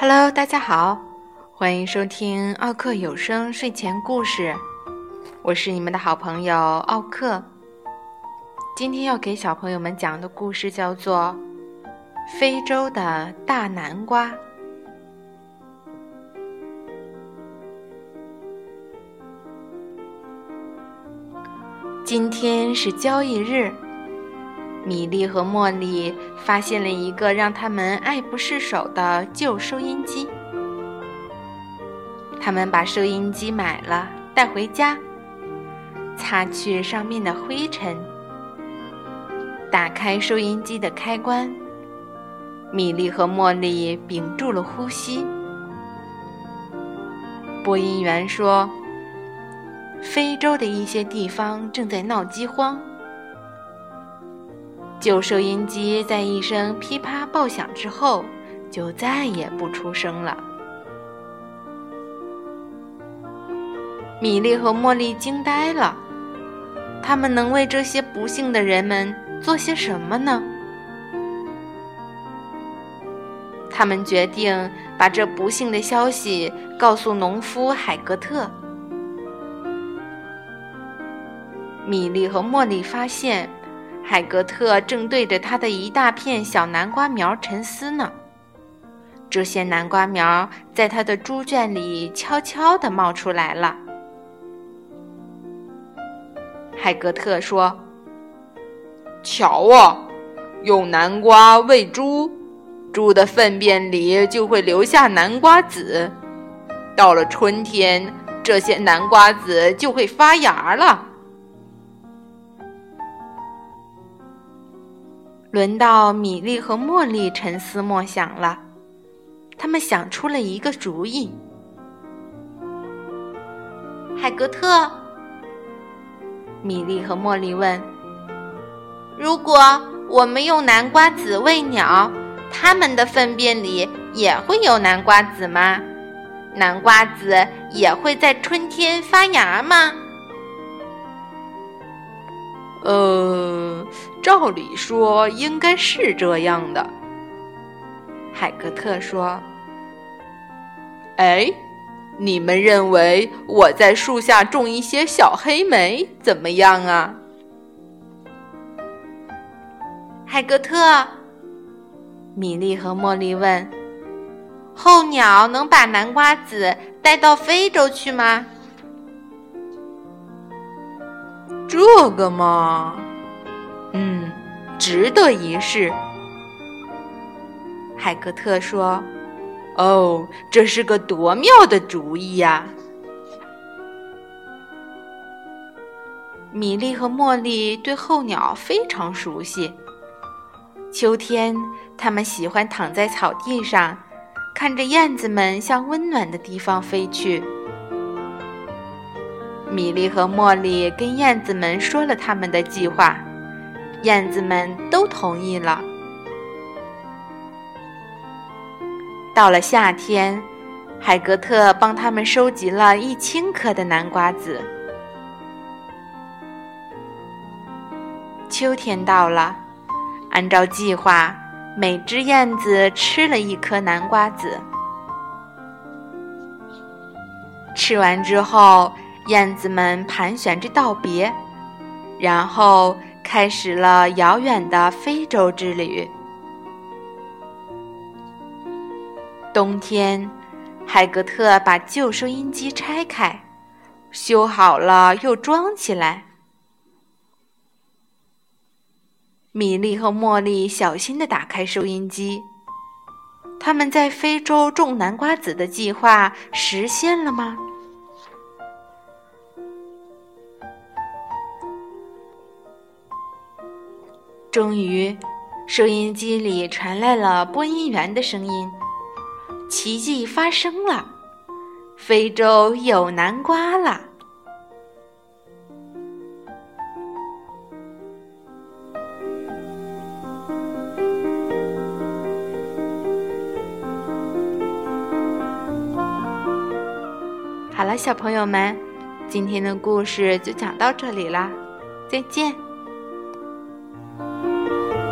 Hello，大家好，欢迎收听奥克有声睡前故事，我是你们的好朋友奥克。今天要给小朋友们讲的故事叫做《非洲的大南瓜》。今天是交易日。米莉和茉莉发现了一个让他们爱不释手的旧收音机。他们把收音机买了，带回家，擦去上面的灰尘，打开收音机的开关。米莉和茉莉屏住了呼吸。播音员说：“非洲的一些地方正在闹饥荒。”旧收音机在一声噼啪爆响之后，就再也不出声了。米莉和茉莉惊呆了，他们能为这些不幸的人们做些什么呢？他们决定把这不幸的消息告诉农夫海格特。米莉和茉莉发现。海格特正对着他的一大片小南瓜苗沉思呢。这些南瓜苗在他的猪圈里悄悄地冒出来了。海格特说：“瞧啊，用南瓜喂猪，猪的粪便里就会留下南瓜籽。到了春天，这些南瓜籽就会发芽了。”轮到米莉和茉莉沉思默想了，他们想出了一个主意。海格特，米莉和茉莉问：“如果我们用南瓜籽喂鸟，它们的粪便里也会有南瓜籽吗？南瓜籽也会在春天发芽吗？”呃。照理说应该是这样的，海格特说：“哎，你们认为我在树下种一些小黑莓怎么样啊？”海格特、米莉和茉莉问：“候鸟能把南瓜籽带到非洲去吗？”这个嘛。嗯，值得一试。海格特说：“哦，这是个多妙的主意呀！”米莉和茉莉对候鸟非常熟悉。秋天，他们喜欢躺在草地上，看着燕子们向温暖的地方飞去。米莉和茉莉跟燕子们说了他们的计划。燕子们都同意了。到了夏天，海格特帮他们收集了一千颗的南瓜籽。秋天到了，按照计划，每只燕子吃了一颗南瓜籽。吃完之后，燕子们盘旋着道别，然后。开始了遥远的非洲之旅。冬天，海格特把旧收音机拆开，修好了又装起来。米莉和茉莉小心的打开收音机。他们在非洲种南瓜籽的计划实现了吗？终于，收音机里传来了播音员的声音：“奇迹发生了，非洲有南瓜了。”好了，小朋友们，今天的故事就讲到这里啦，再见。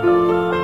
Música